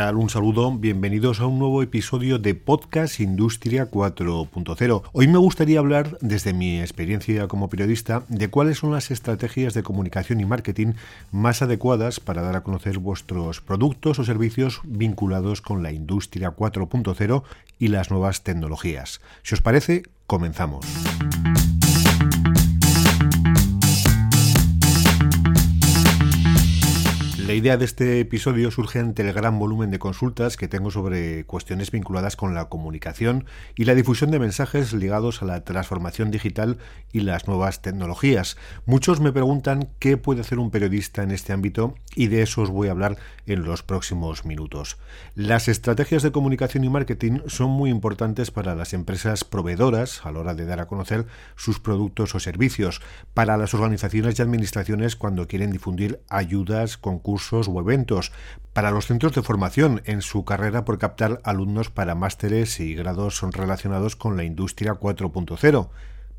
Un saludo, bienvenidos a un nuevo episodio de Podcast Industria 4.0. Hoy me gustaría hablar, desde mi experiencia como periodista, de cuáles son las estrategias de comunicación y marketing más adecuadas para dar a conocer vuestros productos o servicios vinculados con la Industria 4.0 y las nuevas tecnologías. Si os parece, comenzamos. La idea de este episodio surge ante el gran volumen de consultas que tengo sobre cuestiones vinculadas con la comunicación y la difusión de mensajes ligados a la transformación digital y las nuevas tecnologías. Muchos me preguntan qué puede hacer un periodista en este ámbito y de eso os voy a hablar en los próximos minutos. Las estrategias de comunicación y marketing son muy importantes para las empresas proveedoras a la hora de dar a conocer sus productos o servicios, para las organizaciones y administraciones cuando quieren difundir ayudas, concursos, o eventos para los centros de formación en su carrera por captar alumnos para másteres y grados relacionados con la industria 4.0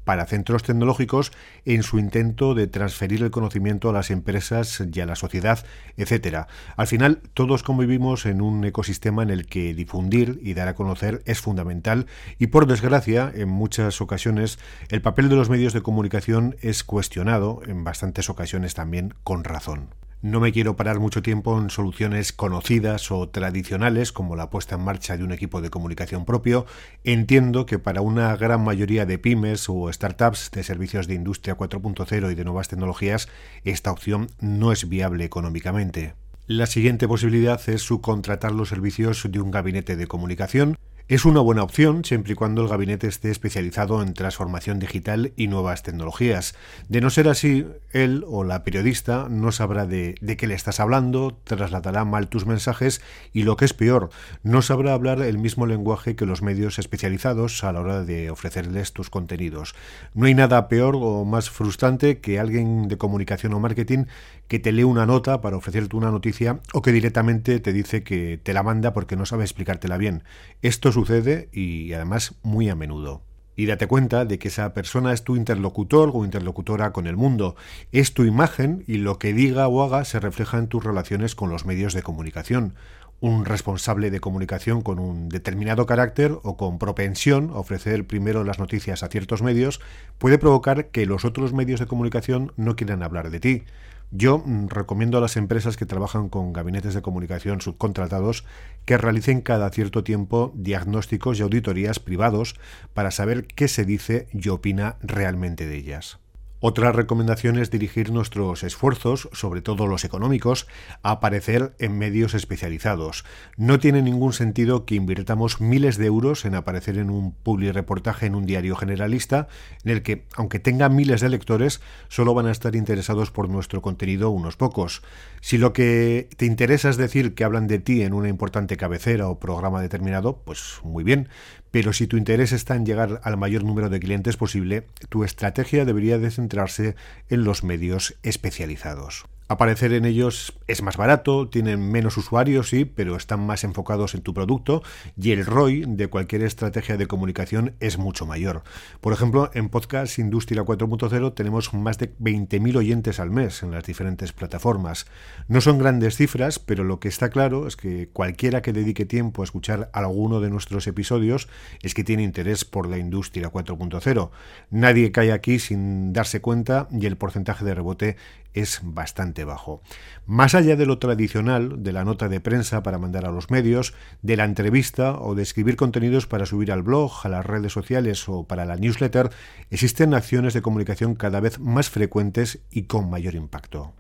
para centros tecnológicos en su intento de transferir el conocimiento a las empresas y a la sociedad, etcétera. Al final, todos convivimos en un ecosistema en el que difundir y dar a conocer es fundamental y por desgracia, en muchas ocasiones, el papel de los medios de comunicación es cuestionado, en bastantes ocasiones también con razón. No me quiero parar mucho tiempo en soluciones conocidas o tradicionales como la puesta en marcha de un equipo de comunicación propio. Entiendo que para una gran mayoría de pymes o startups de servicios de industria 4.0 y de nuevas tecnologías, esta opción no es viable económicamente. La siguiente posibilidad es subcontratar los servicios de un gabinete de comunicación es una buena opción siempre y cuando el gabinete esté especializado en transformación digital y nuevas tecnologías. De no ser así, él o la periodista no sabrá de, qué le estás hablando, trasladará mal tus mensajes y lo que es peor, no sabrá hablar el mismo lenguaje que los medios especializados a la hora de ofrecerles tus contenidos. No hay nada peor o más frustrante que alguien de comunicación o marketing que te lee una nota para ofrecerte una noticia o que directamente te dice que te la manda porque no sabe explicártela bien. Esto sucede y además muy a menudo. Y date cuenta de que esa persona es tu interlocutor o interlocutora con el mundo, es tu imagen y lo que diga o haga se refleja en tus relaciones con los medios de comunicación. Un responsable de comunicación con un determinado carácter o con propensión a ofrecer primero las noticias a ciertos medios puede provocar que los otros medios de comunicación no quieran hablar de ti. Yo mm, recomiendo a las empresas que trabajan con gabinetes de comunicación subcontratados que realicen cada cierto tiempo diagnósticos y auditorías privados para saber qué se dice y opina realmente de ellas. Otra recomendación es dirigir nuestros esfuerzos, sobre todo los económicos, a aparecer en medios especializados. No tiene ningún sentido que invirtamos miles de euros en aparecer en un reportaje en un diario generalista, en el que, aunque tenga miles de lectores, solo van a estar interesados por nuestro contenido unos pocos. Si lo que te interesa es decir que hablan de ti en una importante cabecera o programa determinado, pues muy bien, pero si tu interés está en llegar al mayor número de clientes posible, tu estrategia debería de centrarse en los medios especializados. Aparecer en ellos es más barato, tienen menos usuarios, sí, pero están más enfocados en tu producto y el ROI de cualquier estrategia de comunicación es mucho mayor. Por ejemplo, en Podcast Industria 4.0 tenemos más de 20.000 oyentes al mes en las diferentes plataformas. No son grandes cifras, pero lo que está claro es que cualquiera que dedique tiempo a escuchar alguno de nuestros episodios es que tiene interés por la Industria 4.0. Nadie cae aquí sin darse cuenta y el porcentaje de rebote es bastante bajo. Más allá de lo tradicional, de la nota de prensa para mandar a los medios, de la entrevista o de escribir contenidos para subir al blog, a las redes sociales o para la newsletter, existen acciones de comunicación cada vez más frecuentes y con mayor impacto.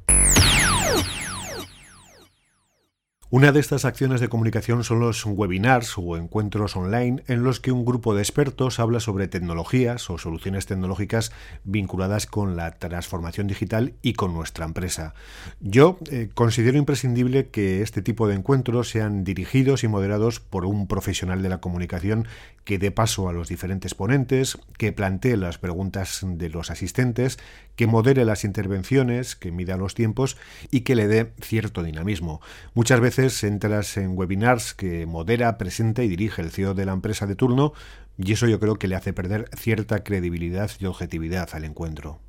Una de estas acciones de comunicación son los webinars o encuentros online en los que un grupo de expertos habla sobre tecnologías o soluciones tecnológicas vinculadas con la transformación digital y con nuestra empresa. Yo eh, considero imprescindible que este tipo de encuentros sean dirigidos y moderados por un profesional de la comunicación que dé paso a los diferentes ponentes, que plantee las preguntas de los asistentes, que modere las intervenciones, que mida los tiempos y que le dé cierto dinamismo. Muchas veces entras en webinars que modera, presenta y dirige el CEO de la empresa de turno y eso yo creo que le hace perder cierta credibilidad y objetividad al encuentro.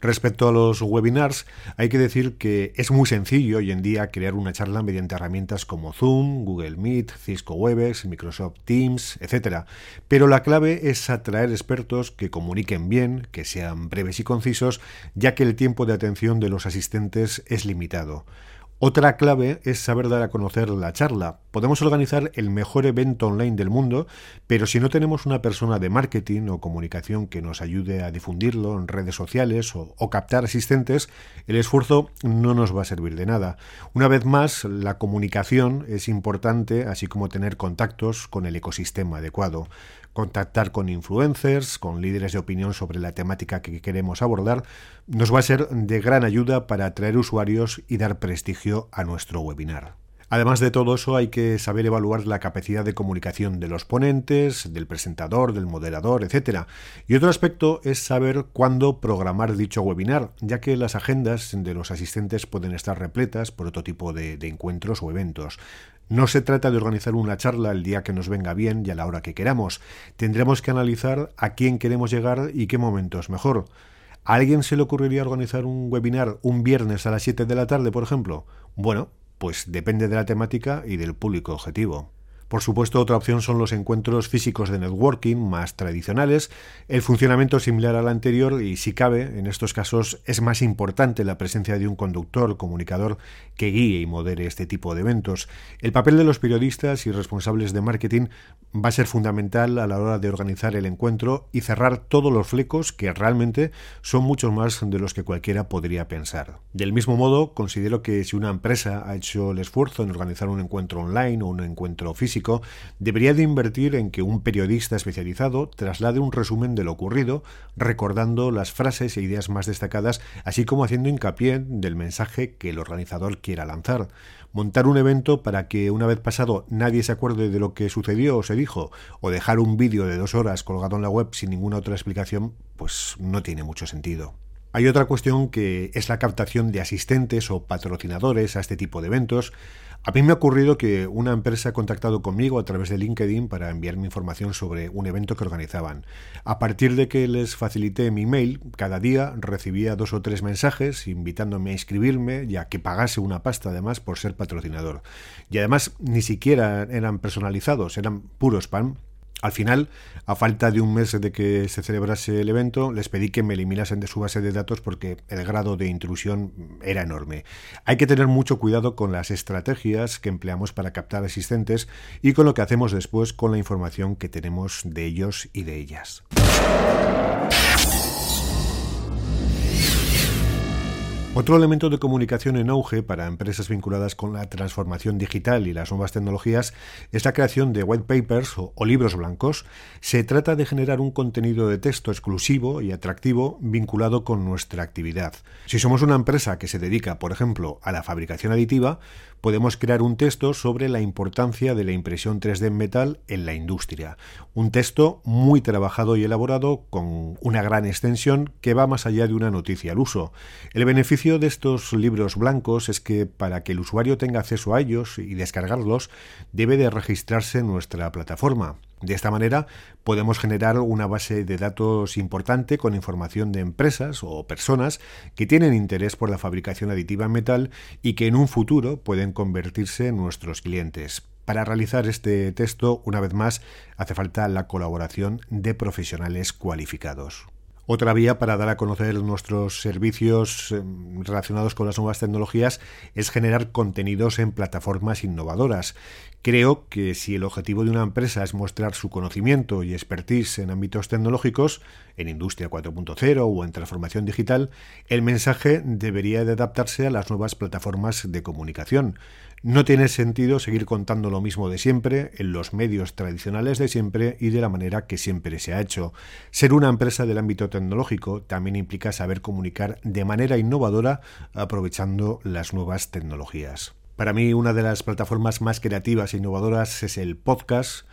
Respecto a los webinars, hay que decir que es muy sencillo hoy en día crear una charla mediante herramientas como Zoom, Google Meet, Cisco Webex, Microsoft Teams, etc. Pero la clave es atraer expertos que comuniquen bien, que sean breves y concisos, ya que el tiempo de atención de los asistentes es limitado. Otra clave es saber dar a conocer la charla. Podemos organizar el mejor evento online del mundo, pero si no tenemos una persona de marketing o comunicación que nos ayude a difundirlo en redes sociales o, captar asistentes, el esfuerzo no nos va a servir de nada. Una vez más, la comunicación es importante, así como tener contactos con el ecosistema adecuado contactar con influencers, con líderes de opinión sobre la temática que queremos abordar, nos va a ser de gran ayuda para atraer usuarios y dar prestigio a nuestro webinar. Además de todo eso, hay que saber evaluar la capacidad de comunicación de los ponentes, del presentador, del moderador, etc. Y otro aspecto es saber cuándo programar dicho webinar, ya que las agendas de los asistentes pueden estar repletas por otro tipo de, encuentros o eventos. No se trata de organizar una charla el día que nos venga bien y a la hora que queramos. Tendremos que analizar a quién queremos llegar y qué momento es mejor. ¿A alguien se le ocurriría organizar un webinar un viernes a las 7 de la tarde, por ejemplo? Bueno, pues depende de la temática y del público objetivo. Por supuesto, otra opción son los encuentros físicos de networking más tradicionales, el funcionamiento similar al anterior y, si cabe, en estos casos es más importante la presencia de un conductor, comunicador que guíe y modere este tipo de eventos. El papel de los periodistas y responsables de marketing va a ser fundamental a la hora de organizar el encuentro y cerrar todos los flecos que realmente son muchos más de los que cualquiera podría pensar. Del mismo modo, considero que si una empresa ha hecho el esfuerzo en organizar un encuentro online o un encuentro debería de invertir en que un periodista especializado traslade un resumen de lo ocurrido, recordando las frases e ideas más destacadas, así como haciendo hincapié del mensaje que el organizador quiera lanzar. Montar un evento para que una vez pasado nadie se acuerde de lo que sucedió o se dijo, o dejar un vídeo de dos horas colgado en la web sin ninguna otra explicación, pues no tiene mucho sentido. Hay otra cuestión que es la captación de asistentes o patrocinadores a este tipo de eventos. A mí me ha ocurrido que una empresa ha contactado conmigo a través de LinkedIn para enviarme información sobre un evento que organizaban. A partir de que les facilité mi email, cada día recibía dos o tres mensajes invitándome a inscribirme y a que pagase una pasta además por ser patrocinador. Y además ni siquiera eran personalizados, eran puro spam al final, a falta de un mes de que se celebrase el evento, les pedí que me eliminasen de su base de datos porque el grado de intrusión era enorme. Hay que tener mucho cuidado con las estrategias que empleamos para captar asistentes y con lo que hacemos después con la información que tenemos de ellos y de ellas. Otro elemento de comunicación en auge para empresas vinculadas con la transformación digital y las nuevas tecnologías es la creación de white papers o, libros blancos. Se trata de generar un contenido de texto exclusivo y atractivo vinculado con nuestra actividad. Si somos una empresa que se dedica, por ejemplo, a la fabricación aditiva, podemos crear un texto sobre la importancia de la impresión 3D en metal en la industria. Un texto muy trabajado y elaborado con una gran extensión que va más allá de una noticia al uso. El beneficio de estos libros blancos es que para que el usuario tenga acceso a ellos y descargarlos, debe de registrarse en nuestra plataforma. De esta manera podemos generar una base de datos importante con información de empresas o personas que tienen interés por la fabricación aditiva en metal y que en un futuro pueden convertirse en nuestros clientes. Para realizar este texto, una vez más, hace falta la colaboración de profesionales cualificados. Otra vía para dar a conocer nuestros servicios eh, relacionados con las nuevas tecnologías es generar contenidos en plataformas innovadoras. Creo que si el objetivo de una empresa es mostrar su conocimiento y expertise en ámbitos tecnológicos, en Industria 4.0 o en transformación digital, el mensaje debería de adaptarse a las nuevas plataformas de comunicación. No tiene sentido seguir contando lo mismo de siempre, en los medios tradicionales de siempre y de la manera que siempre se ha hecho. Ser una empresa del ámbito tecnológico también implica saber comunicar de manera innovadora aprovechando las nuevas tecnologías. Para mí una de las plataformas más creativas e innovadoras es el podcast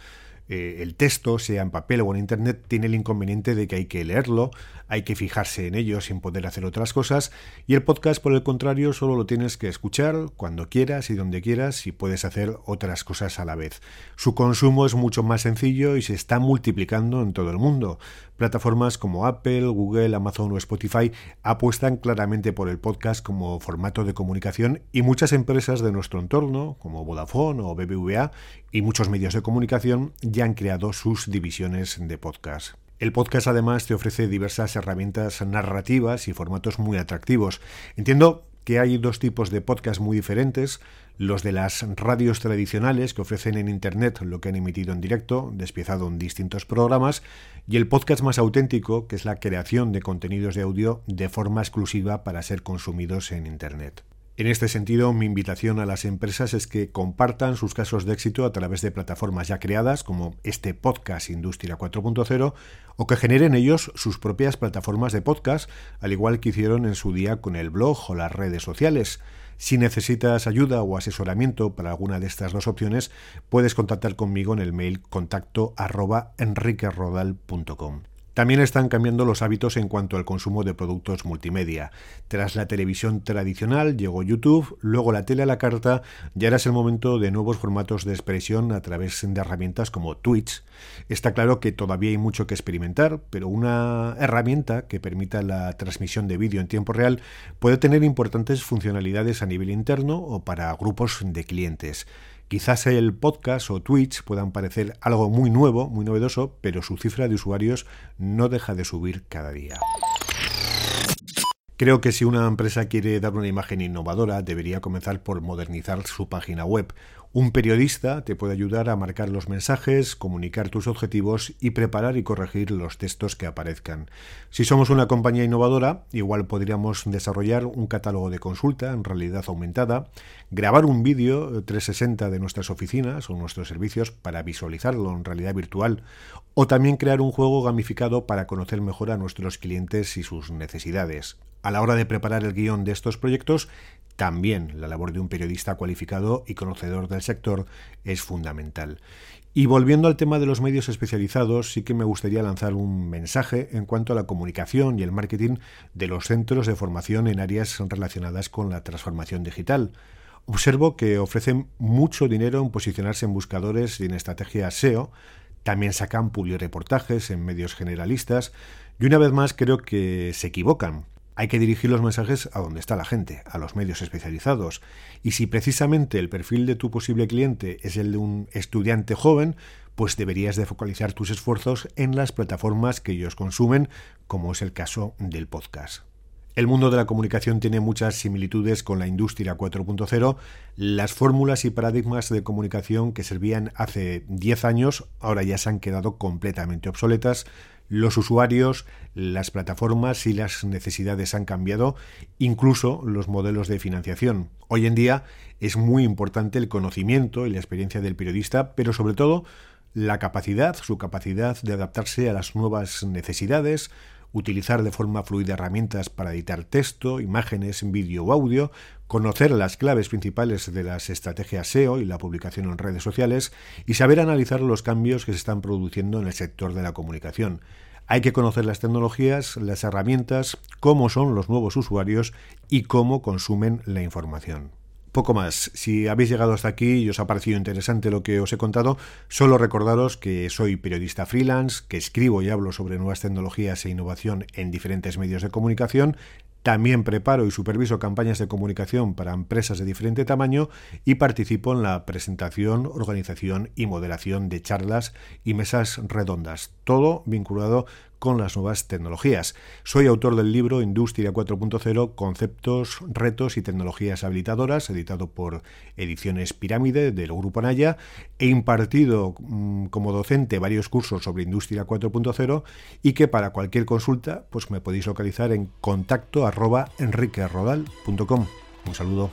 eh, el texto, sea en papel o en internet, tiene el inconveniente de que hay que leerlo, hay que fijarse en ello sin poder hacer otras cosas, y el podcast, por el contrario, solo lo tienes que escuchar cuando quieras y donde quieras y puedes hacer otras cosas a la vez. Su consumo es mucho más sencillo y se está multiplicando en todo el mundo. Plataformas como Apple, Google, Amazon o Spotify apuestan claramente por el podcast como formato de comunicación y muchas empresas de nuestro entorno, como Vodafone o BBVA, y muchos medios de comunicación ya han creado sus divisiones de podcast. El podcast además te ofrece diversas herramientas narrativas y formatos muy atractivos. Entiendo que hay dos tipos de podcast muy diferentes, los de las radios tradicionales que ofrecen en Internet lo que han emitido en directo, despiezado en distintos programas, y el podcast más auténtico, que es la creación de contenidos de audio de forma exclusiva para ser consumidos en Internet. En este sentido, mi invitación a las empresas es que compartan sus casos de éxito a través de plataformas ya creadas como este podcast Industria 4.0 o que generen ellos sus propias plataformas de podcast, al igual que hicieron en su día con el blog o las redes sociales. Si necesitas ayuda o asesoramiento para alguna de estas dos opciones, puedes contactar conmigo en el mail contacto arroba enriquerodal.com. También están cambiando los hábitos en cuanto al consumo de productos multimedia. Tras la televisión tradicional llegó YouTube, luego la tele a la carta y ahora es el momento de nuevos formatos de expresión a través de herramientas como Twitch. Está claro que todavía hay mucho que experimentar, pero una herramienta que permita la transmisión de vídeo en tiempo real puede tener importantes funcionalidades a nivel interno o para grupos de clientes. Quizás el podcast o Twitch puedan parecer algo muy nuevo, muy novedoso, pero su cifra de usuarios no deja de subir cada día. Creo que si una empresa quiere dar una imagen innovadora, debería comenzar por modernizar su página web un periodista te puede ayudar a marcar los mensajes, comunicar tus objetivos y preparar y corregir los textos que aparezcan. Si somos una compañía innovadora, igual podríamos desarrollar un catálogo de consulta en realidad aumentada, grabar un vídeo 360 de nuestras oficinas o nuestros servicios para visualizarlo en realidad virtual, o también crear un juego gamificado para conocer mejor a nuestros clientes y sus necesidades. A la hora de preparar el guion de estos proyectos, también la labor de un periodista cualificado y conocedor del sector es fundamental. Y volviendo al tema de los medios especializados, sí que me gustaría lanzar un mensaje en cuanto a la comunicación y el marketing de los centros de formación en áreas relacionadas con la transformación digital. Observo que ofrecen mucho dinero en posicionarse en buscadores y en estrategias SEO, también sacan reportajes en medios generalistas, y una vez más creo que se equivocan. Hay que dirigir los mensajes a donde está la gente, a los medios especializados. Y si precisamente el perfil de tu posible cliente es el de un estudiante joven, pues deberías de focalizar tus esfuerzos en las plataformas que ellos consumen, como es el caso del podcast. El mundo de la comunicación tiene muchas similitudes con la industria 4.0. Las fórmulas y paradigmas de comunicación que servían hace 10 años ahora ya se han quedado completamente obsoletas los usuarios, las plataformas y las necesidades han cambiado, incluso los modelos de financiación. Hoy en día es muy importante el conocimiento y la experiencia del periodista, pero sobre todo la capacidad, su capacidad de adaptarse a las nuevas necesidades, utilizar de forma fluida herramientas para editar texto, imágenes, vídeo o audio, conocer las claves principales de las estrategias SEO y la publicación en redes sociales y saber analizar los cambios que se están produciendo en el sector de la comunicación. Hay que conocer las tecnologías, las herramientas, cómo son los nuevos usuarios y cómo consumen la información. Poco más. Si habéis llegado hasta aquí y os ha parecido interesante lo que os he contado, solo recordaros que soy periodista freelance, que escribo y hablo sobre nuevas tecnologías e innovación en diferentes medios de comunicación. También preparo y superviso campañas de comunicación para empresas de diferente tamaño y participo en la presentación, organización y moderación de charlas y mesas redondas. Todo vinculado con las nuevas tecnologías. Soy autor del libro Industria 4.0, Conceptos, Retos y Tecnologías Habilitadoras, editado por Ediciones Pirámide del Grupo Anaya. He impartido mm, como docente varios cursos sobre Industria 4.0 y que para cualquier consulta pues me podéis localizar en contacto arroba. Un saludo.